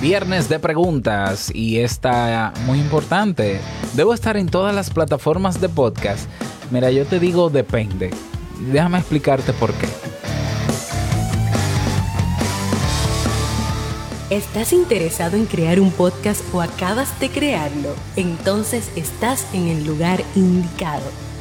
Viernes de preguntas y está muy importante. ¿Debo estar en todas las plataformas de podcast? Mira, yo te digo depende. Déjame explicarte por qué. ¿Estás interesado en crear un podcast o acabas de crearlo? Entonces estás en el lugar indicado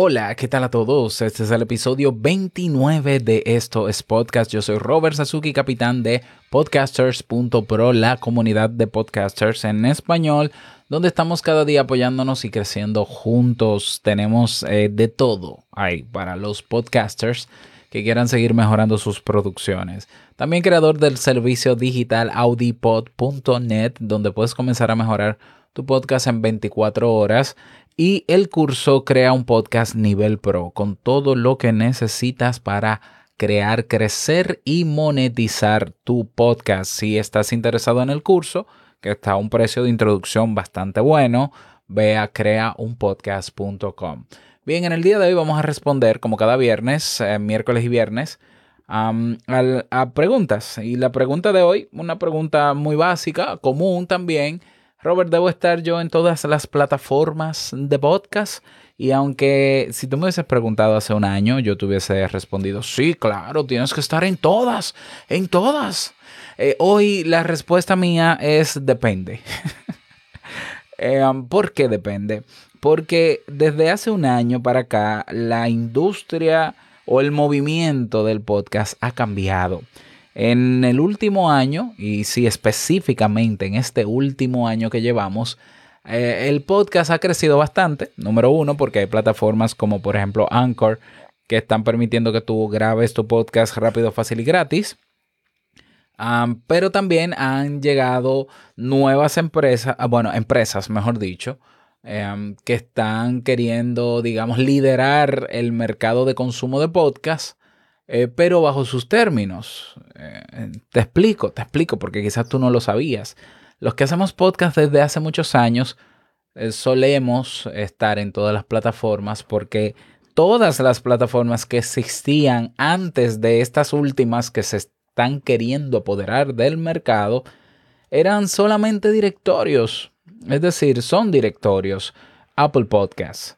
Hola, ¿qué tal a todos? Este es el episodio 29 de Esto es Podcast. Yo soy Robert Sasuki, capitán de podcasters.pro, la comunidad de podcasters en español, donde estamos cada día apoyándonos y creciendo juntos. Tenemos eh, de todo ahí para los podcasters que quieran seguir mejorando sus producciones. También creador del servicio digital audipod.net, donde puedes comenzar a mejorar tu podcast en 24 horas y el curso Crea un podcast nivel pro con todo lo que necesitas para crear, crecer y monetizar tu podcast. Si estás interesado en el curso, que está a un precio de introducción bastante bueno, ve a creaunpodcast.com. Bien, en el día de hoy vamos a responder, como cada viernes, eh, miércoles y viernes, a preguntas. Y la pregunta de hoy, una pregunta muy básica, común también, Robert, debo estar yo en todas las plataformas de podcast. Y aunque si tú me hubieses preguntado hace un año, yo te hubiese respondido, sí, claro, tienes que estar en todas, en todas. Eh, hoy la respuesta mía es depende. eh, ¿Por qué depende? Porque desde hace un año para acá, la industria o el movimiento del podcast ha cambiado. En el último año, y sí específicamente en este último año que llevamos, eh, el podcast ha crecido bastante. Número uno, porque hay plataformas como por ejemplo Anchor, que están permitiendo que tú grabes tu podcast rápido, fácil y gratis. pero también han llegado nuevas empresas, ah, bueno, empresas, mejor dicho, em, que están queriendo, digamos, liderar el mercado de consumo de podcast eh, pero bajo sus términos. Eh, te explico, te explico, porque quizás tú no lo sabías. Los que hacemos podcast desde hace muchos años eh, solemos estar en todas las plataformas porque todas las plataformas que existían antes de estas últimas que se están queriendo apoderar del mercado eran solamente directorios. Es decir, son directorios. Apple Podcasts,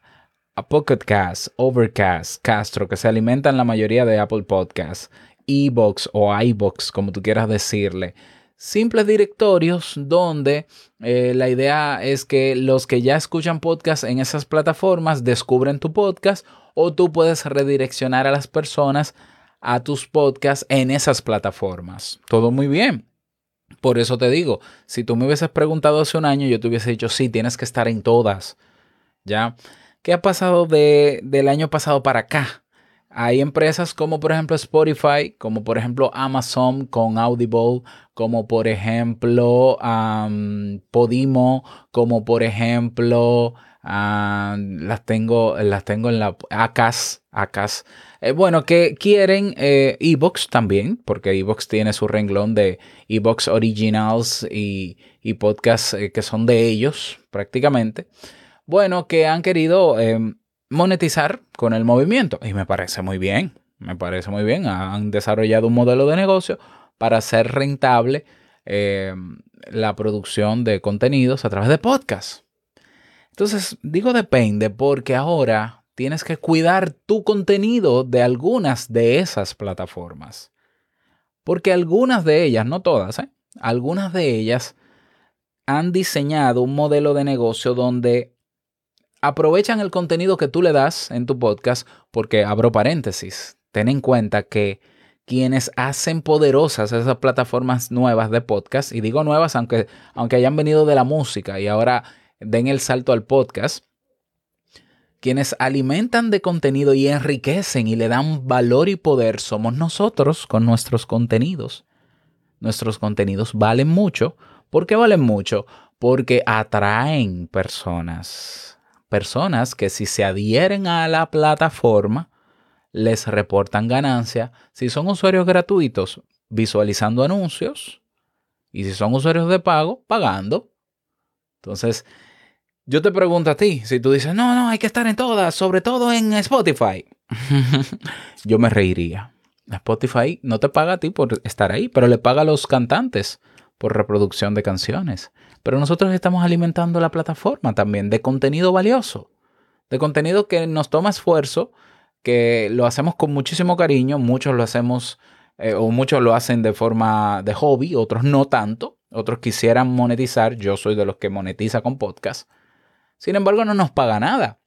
a Pocket Cast, Overcast, Castro, que se alimentan la mayoría de Apple Podcasts, Ebox o iBox, como tú quieras decirle. Simples directorios donde eh, la idea es que los que ya escuchan podcast en esas plataformas descubren tu podcast o tú puedes redireccionar a las personas a tus podcasts en esas plataformas. Todo muy bien. Por eso te digo, si tú me hubieses preguntado hace un año, yo te hubiese dicho, sí, tienes que estar en todas. ¿Ya? ¿Qué ha pasado de, del año pasado para acá? Hay empresas como por ejemplo Spotify, como por ejemplo Amazon con Audible, como por ejemplo Podimo, como por ejemplo las tengo las tengo en la Acas, Acas. Eh, bueno, que quieren eh, Evox también, porque Evox tiene su renglón de Evox Originals y, y podcasts eh, que son de ellos prácticamente bueno, que han querido em, monetizar con el movimiento. Y me parece muy bien, me parece muy bien. Han desarrollado un modelo de negocio para hacer rentable em, la producción de contenidos a través de podcasts. Entonces, digo depende porque ahora tienes que cuidar tu contenido de algunas de esas plataformas. Porque algunas de ellas, no todas, ¿eh? algunas de ellas han diseñado un modelo de negocio donde aprovechan el contenido que tú le das en tu podcast porque abro paréntesis. Ten en cuenta que quienes hacen poderosas esas plataformas nuevas de podcast, y digo nuevas aunque, aunque hayan venido de la música y ahora den el salto al podcast, quienes alimentan de contenido y enriquecen y le dan valor y poder somos nosotros con nuestros contenidos. Nuestros contenidos valen mucho ¿Por qué valen mucho? Porque atraen personas. Personas que si se adhieren a la plataforma, les reportan ganancia. Si son usuarios gratuitos, visualizando anuncios. Y si son usuarios de pago, pagando. Entonces, yo te pregunto a ti, si tú dices, no, no, hay que estar en todas, sobre todo en Spotify, yo me reiría. Spotify no te paga a ti por estar ahí, pero le paga a los cantantes por reproducción de canciones. Pero nosotros estamos alimentando la plataforma también de contenido valioso, de contenido que nos toma esfuerzo, que lo hacemos con muchísimo cariño, muchos lo hacemos eh, o muchos lo hacen de forma de hobby, otros no tanto, otros quisieran monetizar, yo soy de los que monetiza con podcast. Sin embargo, no nos paga nada.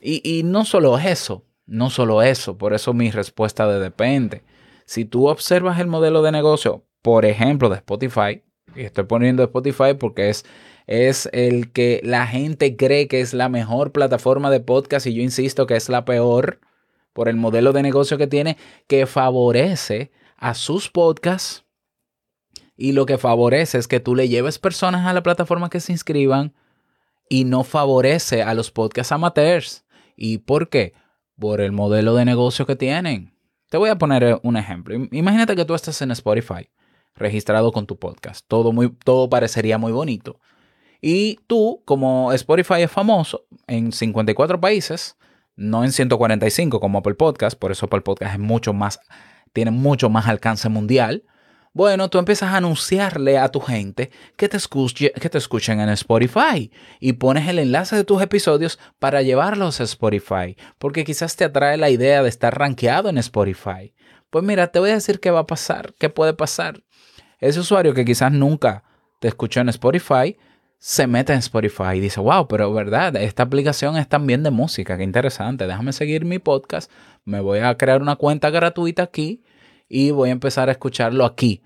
Y, y no solo eso, no solo eso, por eso mi respuesta de depende. Si tú observas el modelo de negocio, por ejemplo, de Spotify, y estoy poniendo Spotify porque es, es el que la gente cree que es la mejor plataforma de podcast y yo insisto que es la peor por el modelo de negocio que tiene, que favorece a sus podcasts y lo que favorece es que tú le lleves personas a la plataforma que se inscriban y no favorece a los podcasts amateurs. ¿Y por qué? Por el modelo de negocio que tienen. Te voy a poner un ejemplo. Imagínate que tú estás en Spotify, registrado con tu podcast. Todo, muy, todo parecería muy bonito. Y tú, como Spotify es famoso en 54 países, no en 145 como Apple Podcast, por eso Apple Podcast es mucho más, tiene mucho más alcance mundial. Bueno, tú empiezas a anunciarle a tu gente que te, escuche, que te escuchen en Spotify y pones el enlace de tus episodios para llevarlos a Spotify, porque quizás te atrae la idea de estar rankeado en Spotify. Pues mira, te voy a decir qué va a pasar, qué puede pasar. Ese usuario que quizás nunca te escuchó en Spotify, se mete en Spotify y dice, wow, pero verdad, esta aplicación es también de música, qué interesante, déjame seguir mi podcast, me voy a crear una cuenta gratuita aquí y voy a empezar a escucharlo aquí.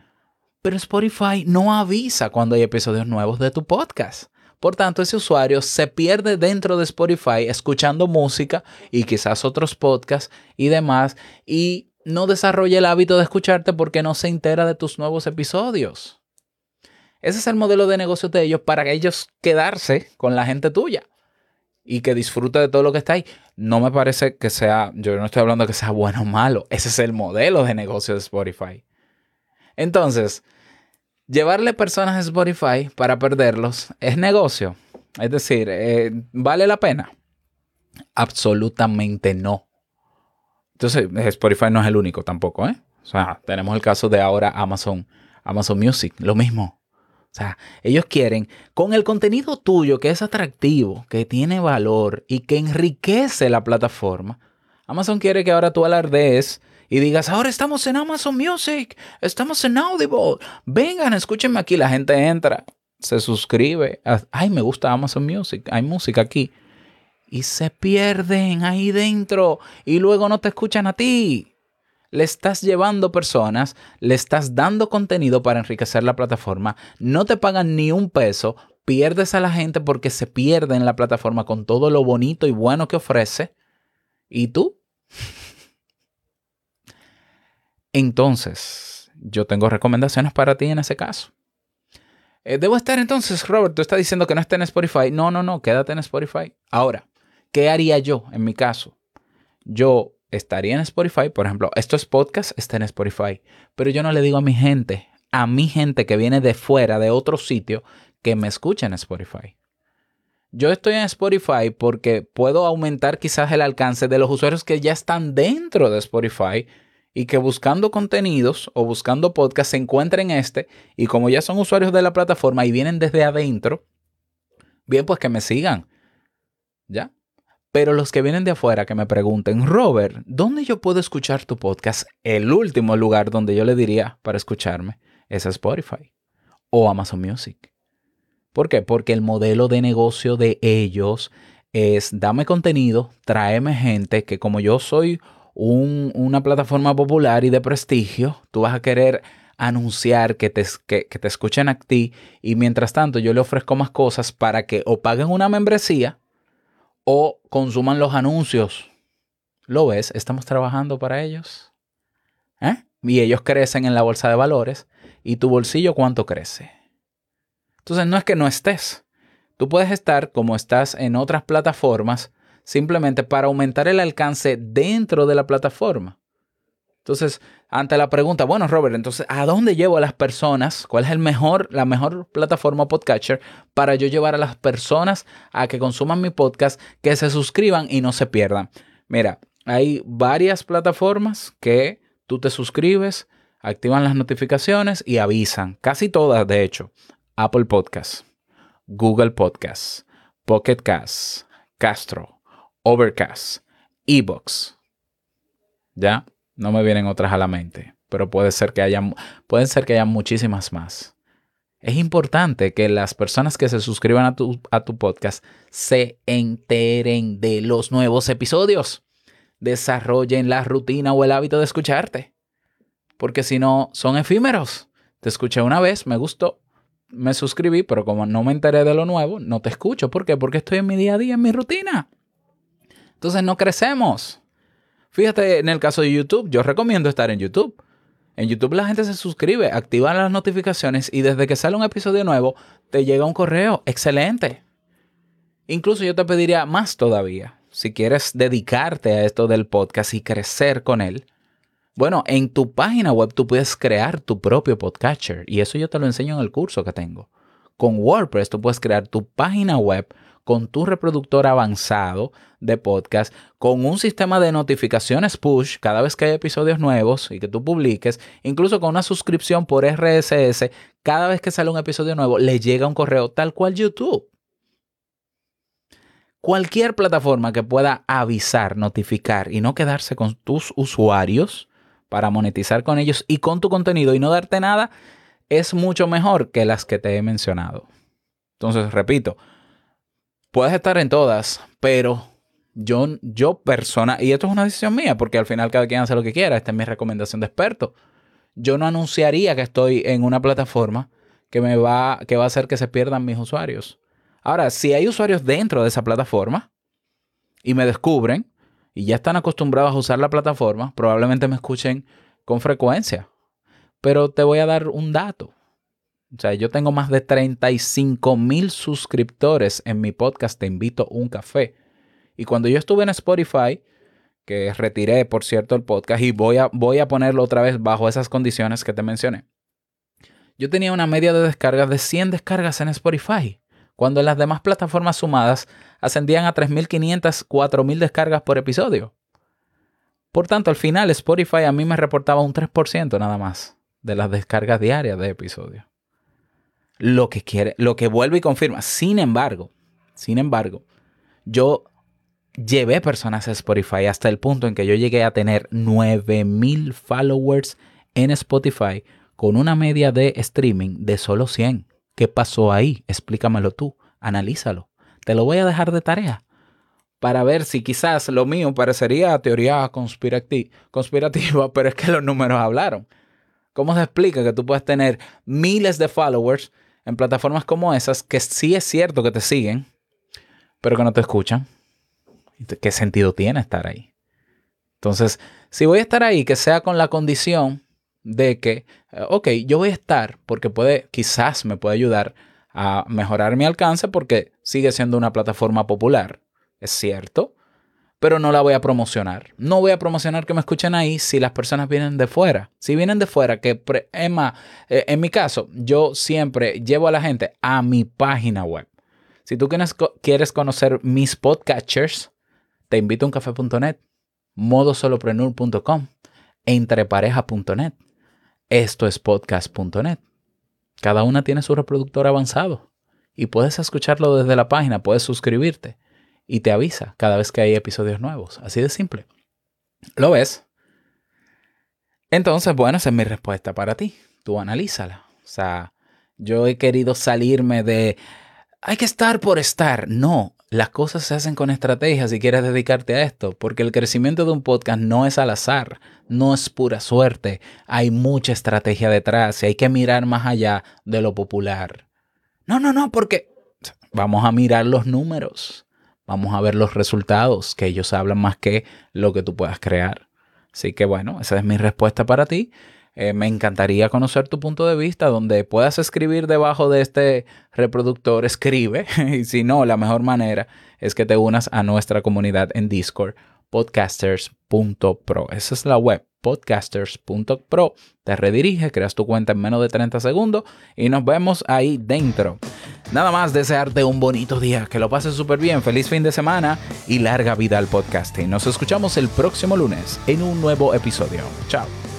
Pero Spotify no avisa cuando hay episodios nuevos de tu podcast. Por tanto, ese usuario se pierde dentro de Spotify escuchando música y quizás otros podcasts y demás y no desarrolla el hábito de escucharte porque no se entera de tus nuevos episodios. Ese es el modelo de negocio de ellos para ellos quedarse con la gente tuya y que disfrute de todo lo que está ahí. No me parece que sea, yo no estoy hablando de que sea bueno o malo, ese es el modelo de negocio de Spotify. Entonces, llevarle personas a Spotify para perderlos es negocio. Es decir, eh, ¿vale la pena? Absolutamente no. Entonces, Spotify no es el único tampoco, ¿eh? O sea, tenemos el caso de ahora Amazon, Amazon Music, lo mismo. O sea, ellos quieren, con el contenido tuyo que es atractivo, que tiene valor y que enriquece la plataforma, Amazon quiere que ahora tú alardees y digas, ahora estamos en Amazon Music, estamos en Audible, vengan, escúchenme aquí. La gente entra, se suscribe, ay, me gusta Amazon Music, hay música aquí. Y se pierden ahí dentro y luego no te escuchan a ti le estás llevando personas, le estás dando contenido para enriquecer la plataforma, no te pagan ni un peso, pierdes a la gente porque se pierde en la plataforma con todo lo bonito y bueno que ofrece. ¿Y tú? Entonces, yo tengo recomendaciones para ti en ese caso. Eh, Debo estar entonces, Robert, tú estás diciendo que no esté en Spotify. No, no, no, quédate en Spotify. Ahora, ¿qué haría yo en mi caso? Yo estaría en Spotify, por ejemplo, esto es podcast, está en Spotify, pero yo no le digo a mi gente, a mi gente que viene de fuera, de otro sitio, que me escuche en Spotify. Yo estoy en Spotify porque puedo aumentar quizás el alcance de los usuarios que ya están dentro de Spotify y que buscando contenidos o buscando podcast se encuentren este y como ya son usuarios de la plataforma y vienen desde adentro, bien, pues que me sigan. ¿Ya? Pero los que vienen de afuera que me pregunten, Robert, ¿dónde yo puedo escuchar tu podcast? El último lugar donde yo le diría para escucharme es Spotify o Amazon Music. ¿Por qué? Porque el modelo de negocio de ellos es dame contenido, tráeme gente que como yo soy una plataforma popular y de prestigio, tú vas a querer anunciar que te, que te escuchen a ti y mientras tanto yo le ofrezco más cosas para que o paguen una membresía o consuman los anuncios. ¿Lo ves? Estamos trabajando para ellos. ¿Eh? Y ellos crecen en la bolsa de valores. ¿Y tu bolsillo cuánto crece? Entonces no es que no estés. Tú puedes estar como estás en otras plataformas simplemente para aumentar el alcance dentro de la plataforma. Entonces, ante la pregunta, bueno, Robert, entonces, ¿a dónde llevo a las personas? ¿Cuál es el mejor, la mejor plataforma podcatcher para yo llevar a las personas a que consuman mi podcast, que se suscriban y no se pierdan? Mira, hay varias plataformas que tú te suscribes, activan las notificaciones y avisan. Casi todas, de hecho. Apple Podcasts, Google Podcasts, Pocket Casts, Castro, Overcast, Ebox. ¿Ya? No me vienen otras a la mente, pero puede ser que haya, pueden ser que haya muchísimas más. Es importante que las personas que se suscriban a tu, a tu podcast se enteren de los nuevos episodios. Desarrollen la rutina o el hábito de escucharte. Porque si no, son efímeros. Te escuché una vez, me gustó, me suscribí, pero como no me enteré de lo nuevo, no te escucho. ¿Por qué? Porque estoy en mi día a día, en mi rutina. Entonces no crecemos. Fíjate en el caso de YouTube, yo recomiendo estar en YouTube. En YouTube la gente se suscribe, activa las notificaciones y desde que sale un episodio nuevo te llega un correo. Excelente. Incluso yo te pediría más todavía. Si quieres dedicarte a esto del podcast y crecer con él, bueno, en tu página web tú puedes crear tu propio podcatcher y eso yo te lo enseño en el curso que tengo. Con WordPress tú puedes crear tu página web con tu reproductor avanzado de podcast, con un sistema de notificaciones push cada vez que hay episodios nuevos y que tú publiques, incluso con una suscripción por RSS, cada vez que sale un episodio nuevo, le llega un correo tal cual YouTube. Cualquier plataforma que pueda avisar, notificar y no quedarse con tus usuarios para monetizar con ellos y con tu contenido y no darte nada, es mucho mejor que las que te he mencionado. Entonces, repito, Puedes estar en todas, pero yo, yo persona, y esto es una decisión mía, porque al final cada quien hace lo que quiera, esta es mi recomendación de experto. Yo no anunciaría que estoy en una plataforma que me va, que va a hacer que se pierdan mis usuarios. Ahora, si hay usuarios dentro de esa plataforma y me descubren y ya están acostumbrados a usar la plataforma, probablemente me escuchen con frecuencia. Pero te voy a dar un dato. O sea, yo tengo más de 35 mil suscriptores en mi podcast Te invito a un café. Y cuando yo estuve en Spotify, que retiré, por cierto, el podcast y voy a, voy a ponerlo otra vez bajo esas condiciones que te mencioné, yo tenía una media de descargas de 100 descargas en Spotify, cuando las demás plataformas sumadas ascendían a 3.500, 4.000 descargas por episodio. Por tanto, al final Spotify a mí me reportaba un 3% nada más de las descargas diarias de episodios lo que quiere, lo que vuelve y confirma. Sin embargo, sin embargo, yo llevé personas a Spotify hasta el punto en que yo llegué a tener 9000 followers en Spotify con una media de streaming de solo 100. ¿Qué pasó ahí? Explícamelo tú, analízalo. Te lo voy a dejar de tarea para ver si quizás lo mío parecería teoría conspirativa, pero es que los números hablaron. ¿Cómo se explica que tú puedes tener miles de followers en plataformas como esas que sí es cierto que te siguen, pero que no te escuchan. ¿Qué sentido tiene estar ahí? Entonces, si voy a estar ahí, que sea con la condición de que, eh, ok, yo voy a estar porque puede, quizás me puede ayudar a mejorar mi alcance porque sigue siendo una plataforma popular. Es cierto, pero no la voy a promocionar. No voy a promocionar que me escuchen ahí si las personas vienen de fuera. Si vienen de fuera, que Emma, eh, en mi caso, yo siempre llevo a la gente a mi página web. Si tú quieres, conocer mis podcatchers, te invito a uncafé.net, modosoloprenur.com, entrepareja.net. Esto es podcast.net. Cada una tiene su reproductor avanzado y puedes escucharlo desde la página, puedes suscribirte y te avisa cada vez que hay episodios nuevos. Así de simple. ¿Lo ves? Entonces, bueno, esa es mi respuesta para ti. Tú analízala. O sea, yo he querido salirme de hay que estar por estar. No, las cosas se hacen con estrategia si quieres dedicarte a esto, porque el crecimiento de un podcast no es al azar, no es pura suerte. Hay mucha estrategia detrás y hay que mirar más allá de lo popular. No, no, no, porque vamos a mirar los números. Vamos a ver los resultados, que ellos hablan más que lo que tú puedas crear. Así que bueno, esa es mi respuesta para ti. Eh, me encantaría conocer tu punto de vista, donde puedas escribir debajo de este reproductor, escribe. y si no, la mejor manera es que te unas a nuestra comunidad en Discord, podcasters.pro. Esa es la web, podcasters.pro. Te redirige, creas tu cuenta en menos de 30 segundos y nos vemos ahí dentro. Nada más desearte un bonito día, que lo pases súper bien, feliz fin de semana y larga vida al podcasting. Nos escuchamos el próximo lunes en un nuevo episodio. Chao.